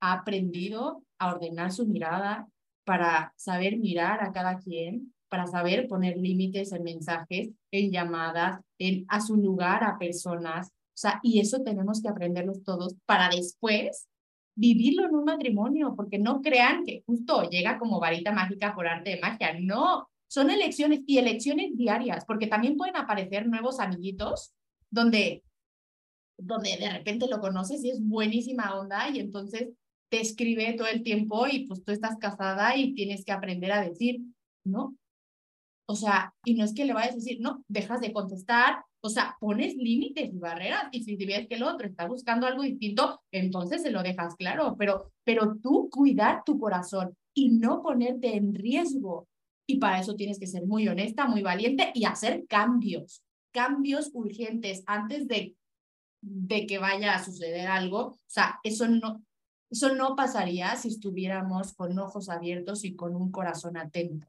ha aprendido a ordenar su mirada, para saber mirar a cada quien, para saber poner límites en mensajes, en llamadas, en a su lugar a personas. O sea, y eso tenemos que aprenderlo todos para después vivirlo en un matrimonio, porque no crean que justo llega como varita mágica por arte de magia. No, son elecciones y elecciones diarias, porque también pueden aparecer nuevos amiguitos donde, donde de repente lo conoces y es buenísima onda y entonces te escribe todo el tiempo y pues tú estás casada y tienes que aprender a decir, ¿no? O sea, y no es que le vayas a decir, no, dejas de contestar, o sea, pones límites y barreras y si ves que el otro está buscando algo distinto, entonces se lo dejas claro, pero, pero tú cuidar tu corazón y no ponerte en riesgo. Y para eso tienes que ser muy honesta, muy valiente y hacer cambios, cambios urgentes antes de, de que vaya a suceder algo. O sea, eso no, eso no pasaría si estuviéramos con ojos abiertos y con un corazón atento.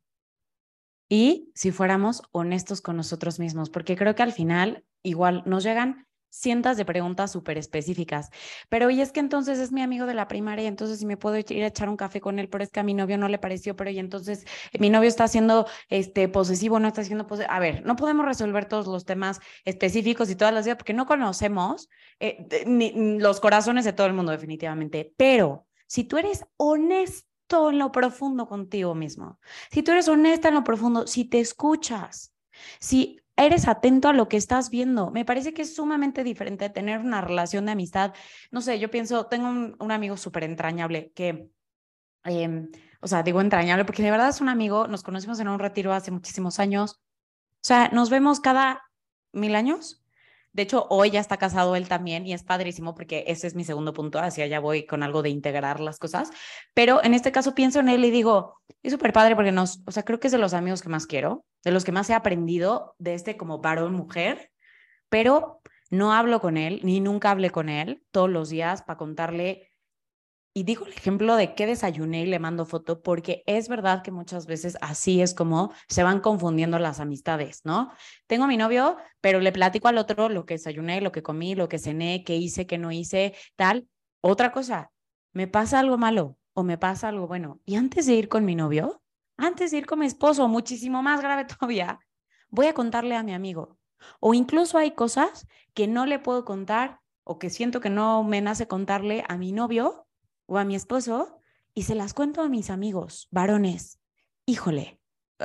Y si fuéramos honestos con nosotros mismos, porque creo que al final igual nos llegan cientos de preguntas súper específicas. Pero y es que entonces es mi amigo de la primaria, entonces si me puedo ir a echar un café con él, pero es que a mi novio no le pareció, pero y entonces eh, mi novio está siendo este posesivo, no está siendo posesivo. A ver, no podemos resolver todos los temas específicos y todas las ideas porque no conocemos eh, los corazones de todo el mundo definitivamente, pero si tú eres honesto en lo profundo contigo mismo, si tú eres honesta en lo profundo, si te escuchas, si eres atento a lo que estás viendo. Me parece que es sumamente diferente tener una relación de amistad. No sé, yo pienso, tengo un, amigo súper entrañable que, em, o sea, digo entrañable porque de verdad es un amigo, nos conocimos en un retiro hace muchísimos años. O sea, nos vemos cada mil años de hecho, hoy ya está casado él también y es padrísimo porque ese es mi segundo punto, hacia allá voy con algo de integrar las cosas, pero en este caso pienso en él y digo, es súper padre porque nos, o sea, creo que es de los amigos que más quiero, de los que más he aprendido de este como varón mujer, pero no hablo con él, ni nunca hablé con él todos los días para contarle y digo el ejemplo de que desayuné y le mando foto porque es verdad que muchas veces así es como se van confundiendo las amistades, ¿no? Tengo a mi novio, pero le platico al otro lo que desayuné, lo que comí, lo que cené, qué hice, qué no hice, tal. Otra cosa, me pasa algo malo o me pasa algo bueno. Y antes de ir con mi novio, antes de ir con mi esposo, muchísimo más grave [laughs] todavía, voy a contarle a mi amigo O incluso hay cosas que no le puedo contar o que siento que no me nace contarle a mi novio o a mi esposo y se las cuento a mis amigos, varones. Híjole,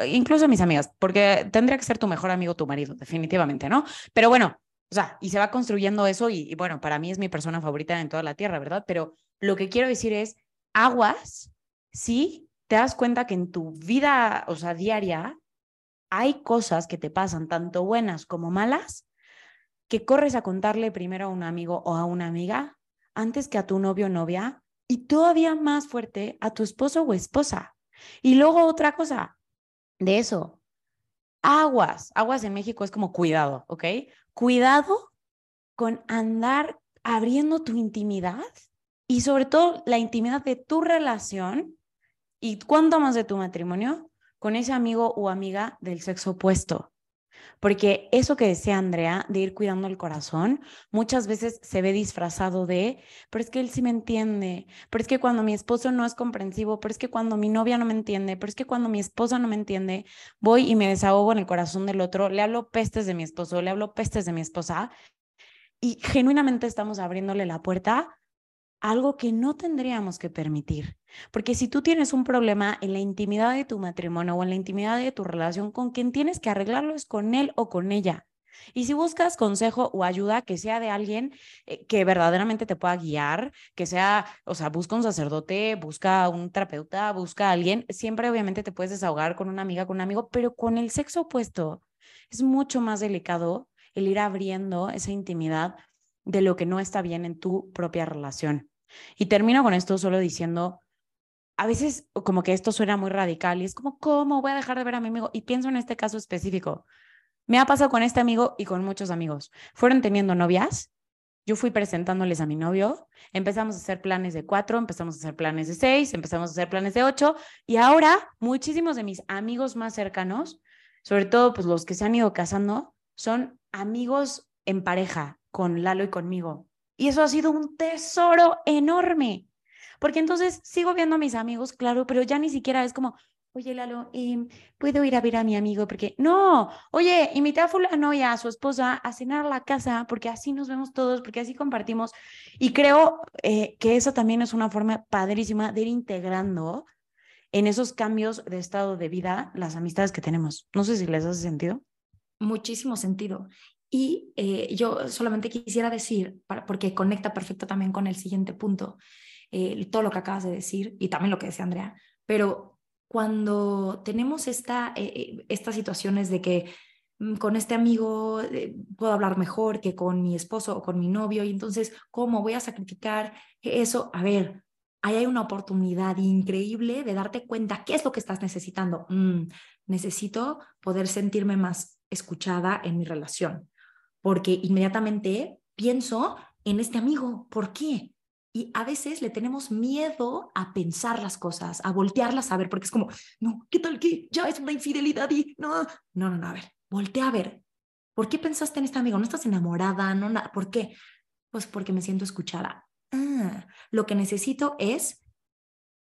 incluso a mis amigas, porque tendría que ser tu mejor amigo tu marido, definitivamente, ¿no? Pero bueno, o sea, y se va construyendo eso y, y bueno, para mí es mi persona favorita en toda la tierra, ¿verdad? Pero lo que quiero decir es, aguas, sí, te das cuenta que en tu vida, o sea, diaria, hay cosas que te pasan, tanto buenas como malas, que corres a contarle primero a un amigo o a una amiga antes que a tu novio o novia y todavía más fuerte a tu esposo o esposa. Y luego otra cosa de eso, aguas, aguas en México es como cuidado, ¿ok? Cuidado con andar abriendo tu intimidad y sobre todo la intimidad de tu relación y cuánto más de tu matrimonio con ese amigo o amiga del sexo opuesto. Porque eso que decía Andrea, de ir cuidando el corazón, muchas veces se ve disfrazado de, pero es que él sí me entiende, pero es que cuando mi esposo no es comprensivo, pero es que cuando mi novia no me entiende, pero es que cuando mi esposa no me entiende, voy y me desahogo en el corazón del otro, le hablo pestes de mi esposo, le hablo pestes de mi esposa, y genuinamente estamos abriéndole la puerta algo que no tendríamos que permitir. Porque si tú tienes un problema en la intimidad de tu matrimonio o en la intimidad de tu relación, con quien tienes que arreglarlo es con él o con ella. Y si buscas consejo o ayuda, que sea de alguien eh, que verdaderamente te pueda guiar, que sea, o sea, busca un sacerdote, busca un terapeuta, busca a alguien, siempre obviamente te puedes desahogar con una amiga, con un amigo, pero con el sexo opuesto es mucho más delicado el ir abriendo esa intimidad de lo que no está bien en tu propia relación. Y termino con esto solo diciendo, a veces como que esto suena muy radical y es como, ¿cómo voy a dejar de ver a mi amigo? Y pienso en este caso específico. Me ha pasado con este amigo y con muchos amigos. Fueron teniendo novias, yo fui presentándoles a mi novio, empezamos a hacer planes de cuatro, empezamos a hacer planes de seis, empezamos a hacer planes de ocho y ahora muchísimos de mis amigos más cercanos, sobre todo pues los que se han ido casando, son amigos en pareja con Lalo y conmigo. Y eso ha sido un tesoro enorme, porque entonces sigo viendo a mis amigos, claro, pero ya ni siquiera es como, oye Lalo, em, puedo ir a ver a mi amigo, porque no, oye, invité a fulano y a su esposa a cenar a la casa, porque así nos vemos todos, porque así compartimos. Y creo eh, que eso también es una forma padrísima de ir integrando en esos cambios de estado de vida las amistades que tenemos. No sé si les hace sentido. Muchísimo sentido. Y eh, yo solamente quisiera decir, porque conecta perfecto también con el siguiente punto, eh, todo lo que acabas de decir y también lo que decía Andrea, pero cuando tenemos esta, eh, estas situaciones de que mm, con este amigo puedo hablar mejor que con mi esposo o con mi novio y entonces, ¿cómo voy a sacrificar eso? A ver, ahí hay una oportunidad increíble de darte cuenta qué es lo que estás necesitando. Mm, necesito poder sentirme más escuchada en mi relación porque inmediatamente pienso en este amigo. ¿Por qué? Y a veces le tenemos miedo a pensar las cosas, a voltearlas a ver, porque es como, no, ¿qué tal que ya es una infidelidad y no? No, no, no, a ver, voltea a ver. ¿Por qué pensaste en este amigo? ¿No estás enamorada? No. ¿Por qué? Pues porque me siento escuchada. Ah, lo que necesito es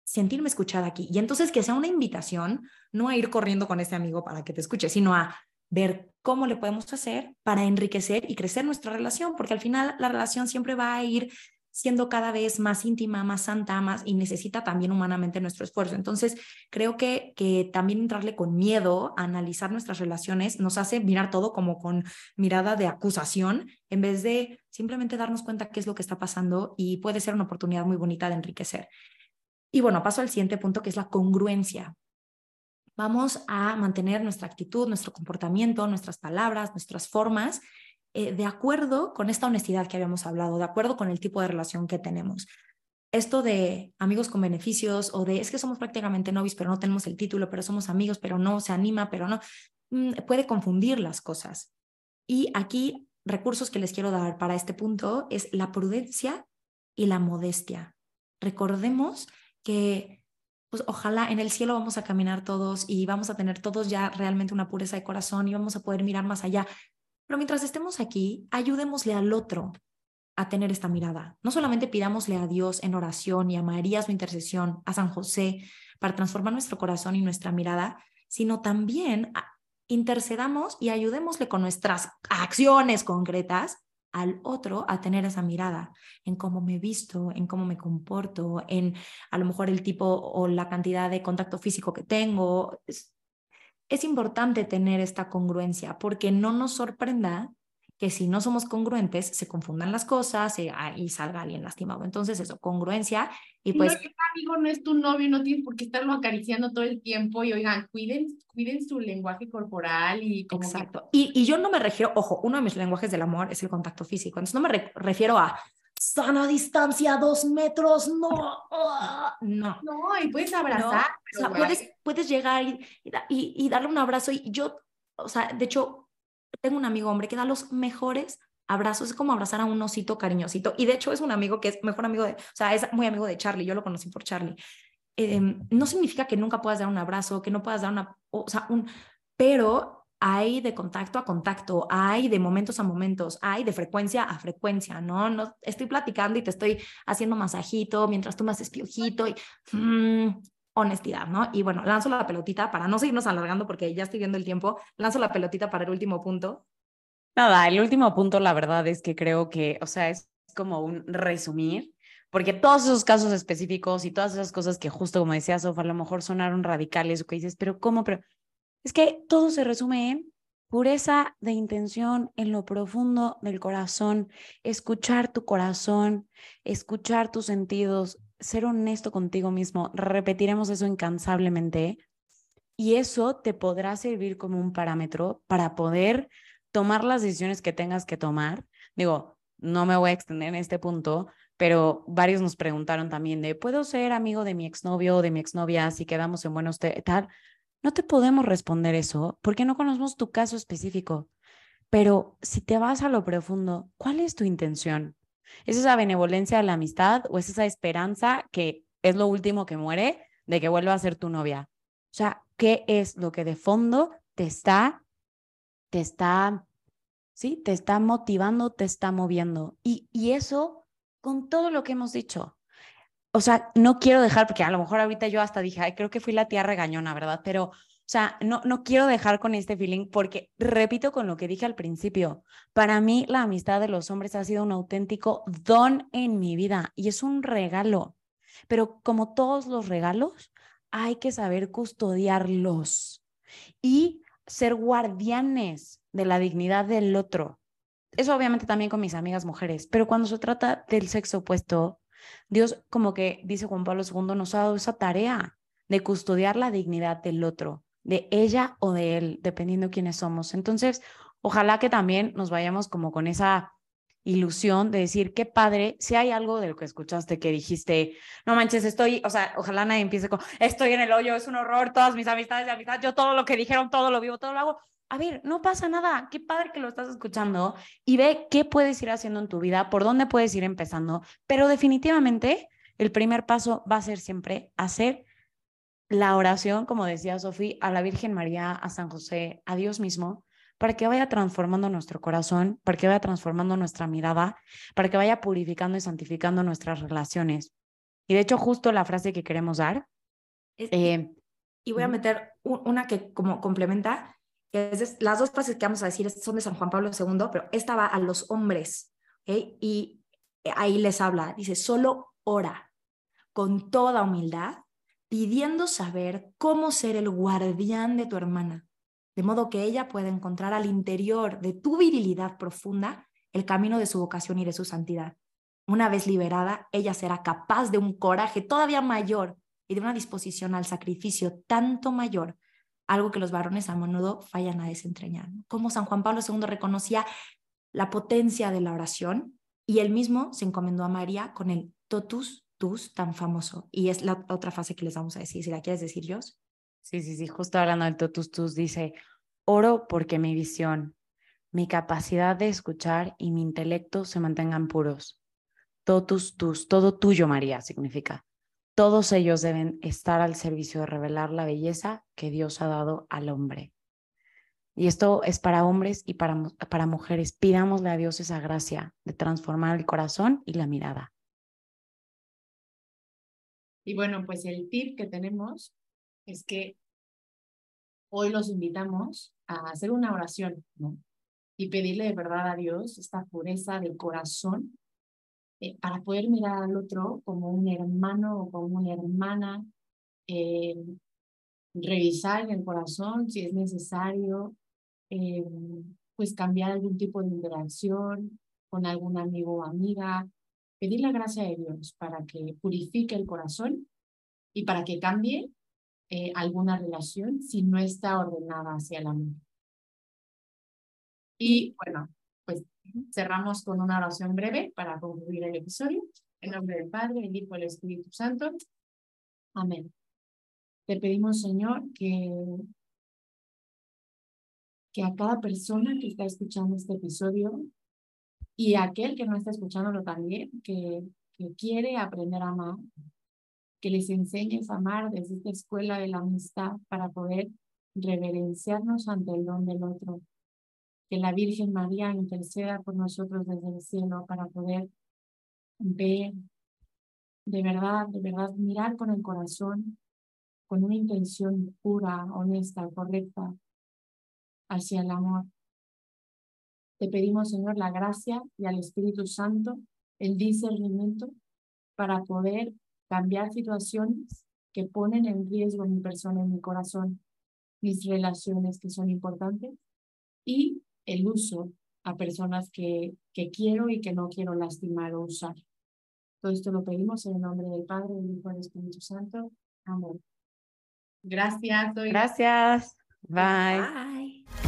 sentirme escuchada aquí. Y entonces que sea una invitación, no a ir corriendo con este amigo para que te escuche, sino a ver cómo le podemos hacer para enriquecer y crecer nuestra relación, porque al final la relación siempre va a ir siendo cada vez más íntima, más santa, más y necesita también humanamente nuestro esfuerzo. Entonces, creo que, que también entrarle con miedo a analizar nuestras relaciones nos hace mirar todo como con mirada de acusación, en vez de simplemente darnos cuenta qué es lo que está pasando y puede ser una oportunidad muy bonita de enriquecer. Y bueno, paso al siguiente punto, que es la congruencia vamos a mantener nuestra actitud, nuestro comportamiento, nuestras palabras, nuestras formas, eh, de acuerdo con esta honestidad que habíamos hablado, de acuerdo con el tipo de relación que tenemos. Esto de amigos con beneficios o de es que somos prácticamente novios, pero no tenemos el título, pero somos amigos, pero no se anima, pero no, mm, puede confundir las cosas. Y aquí recursos que les quiero dar para este punto es la prudencia y la modestia. Recordemos que pues ojalá en el cielo vamos a caminar todos y vamos a tener todos ya realmente una pureza de corazón y vamos a poder mirar más allá. Pero mientras estemos aquí, ayudémosle al otro a tener esta mirada. No solamente pidámosle a Dios en oración y a María su intercesión, a San José, para transformar nuestro corazón y nuestra mirada, sino también intercedamos y ayudémosle con nuestras acciones concretas al otro a tener esa mirada en cómo me visto, en cómo me comporto, en a lo mejor el tipo o la cantidad de contacto físico que tengo. Es, importante tener esta congruencia porque no nos sorprenda que si no somos congruentes se confundan las cosas y, ah, y salga alguien lastimado. Entonces eso, congruencia y pues... No, amigo no es tu novio, no tienes por qué estarlo acariciando todo el tiempo y oigan, cuiden, cuiden su lenguaje corporal y como Exacto. Y, y yo no me refiero, ojo, uno de mis lenguajes del amor es el contacto físico, entonces no me refiero a sana distancia, dos metros, no, ah, no. No, y puedes abrazar. o sea, puedes, puedes llegar y, y, y darle un abrazo y yo, o sea, de hecho, tengo un amigo hombre que da los mejores abrazos, es como abrazar a un osito cariñosito. Y de hecho es un amigo que es mejor amigo de, o sea, es muy amigo de Charlie, yo lo conocí por Charlie. Em, no significa que nunca puedas dar un abrazo, que no puedas dar una, o sea, un, pero hay de contacto a contacto, hay de momentos a momentos, hay de frecuencia a frecuencia, ¿no? No estoy platicando y te estoy haciendo masajito mientras tú me haces piojito y mm, honestidad, ¿no? Y bueno, lanzo la pelotita para no seguirnos alargando porque ya estoy viendo el tiempo, lanzo la pelotita para el último punto. Nada, el último punto, la verdad es que creo que, o sea, es como un resumir, porque todos esos casos específicos y todas esas cosas que justo como decía Sofa, a lo mejor sonaron radicales o que dices, pero ¿cómo? Pero es que todo se resume en pureza de intención en lo profundo del corazón, escuchar tu corazón, escuchar tus sentidos, ser honesto contigo mismo, repetiremos eso incansablemente y eso te podrá servir como un parámetro para poder tomar las decisiones que tengas que tomar. Digo, no me voy a extender en este punto, pero varios nos preguntaron también de, ¿puedo ser amigo de mi exnovio o de mi exnovia si quedamos en buenos tal? No te podemos responder eso porque no conocemos tu caso específico. Pero si te vas a lo profundo, ¿cuál es tu intención? ¿Es esa benevolencia de la amistad o es esa esperanza que es lo último que muere de que vuelva a ser tu novia? O sea, ¿qué es lo que de fondo te está, te está, sí, te está motivando, te está moviendo? Y, y eso con todo lo que hemos dicho. O sea, no quiero dejar, porque a lo mejor ahorita yo hasta dije, ay, creo que fui la tía regañona, ¿verdad? Pero o sea, no, no quiero dejar con este feeling porque, repito con lo que dije al principio, para mí la amistad de los hombres ha sido un auténtico don en mi vida y es un regalo. Pero como todos los regalos, hay que saber custodiarlos y ser guardianes de la dignidad del otro. Eso obviamente también con mis amigas mujeres, pero cuando se trata del sexo opuesto, Dios, como que dice Juan Pablo II, nos ha dado esa tarea de custodiar la dignidad del otro de ella o de él, dependiendo quiénes somos. Entonces, ojalá que también nos vayamos como con esa ilusión de decir, qué padre, si hay algo de lo que escuchaste que dijiste, no manches, estoy, o sea, ojalá nadie empiece con, estoy en el hoyo, es un horror, todas mis amistades de amistad, yo todo lo que dijeron, todo lo vivo, todo lo hago. A ver, no pasa nada, qué padre que lo estás escuchando y ve qué puedes ir haciendo en tu vida, por dónde puedes ir empezando, pero definitivamente el primer paso va a ser siempre hacer la oración, como decía Sofía, a la Virgen María, a San José, a Dios mismo, para que vaya transformando nuestro corazón, para que vaya transformando nuestra mirada, para que vaya purificando y santificando nuestras relaciones. Y de hecho, justo la frase que queremos dar. Eh, y voy a meter una que como complementa, que es, las dos frases que vamos a decir son de San Juan Pablo II, pero esta va a los hombres. Y ahí les habla, dice, solo ora con toda humildad pidiendo saber cómo ser el guardián de tu hermana, de modo que ella pueda encontrar al interior de tu virilidad profunda el camino de su vocación y de su santidad. Una vez liberada, ella será capaz de un coraje todavía mayor y de una disposición al sacrificio tanto mayor, algo que los varones a menudo fallan a desentrañar. Como San Juan Pablo II reconocía la potencia de la oración y él mismo se encomendó a María con el totus tus tan famoso. Y es la otra fase que les vamos a decir. Si la quieres decir, yo. Sí, sí, sí. Justo hablando del totus tus, dice, oro porque mi visión, mi capacidad de escuchar y mi intelecto se mantengan puros. Totus tus, todo tuyo, María, significa. Todos ellos deben estar al servicio de revelar la belleza que Dios ha dado al hombre. Y esto es para hombres y para, para mujeres. Pidámosle a Dios esa gracia de transformar el corazón y la mirada. Y bueno, pues el tip que tenemos es que hoy los invitamos a hacer una oración, ¿no? Y pedirle de verdad a Dios esta pureza del corazón eh, para poder mirar al otro como un hermano o como una hermana, eh, revisar en el corazón si es necesario, eh, pues cambiar algún tipo de interacción con algún amigo o amiga, pedir la gracia de Dios para que purifique el corazón y para que cambie eh, alguna relación si no está ordenada hacia el amor. Y bueno, pues cerramos con una oración breve para concluir el episodio. En nombre del Padre, el Hijo y el Espíritu Santo. Amén. Te pedimos, Señor, que, que a cada persona que está escuchando este episodio y aquel que no está escuchándolo también, que, que quiere aprender a amar, que les enseñes a amar desde esta escuela de la amistad para poder reverenciarnos ante el don del otro. Que la Virgen María interceda por nosotros desde el cielo para poder ver, de verdad, de verdad, mirar con el corazón, con una intención pura, honesta, correcta, hacia el amor. Te pedimos, Señor, la gracia y al Espíritu Santo el discernimiento para poder cambiar situaciones que ponen en riesgo mi persona y mi corazón, mis relaciones que son importantes y el uso a personas que, que quiero y que no quiero lastimar o usar. Todo esto lo pedimos en el nombre del Padre, del Hijo y del Espíritu Santo. Amén. Gracias. Gracias. Bye.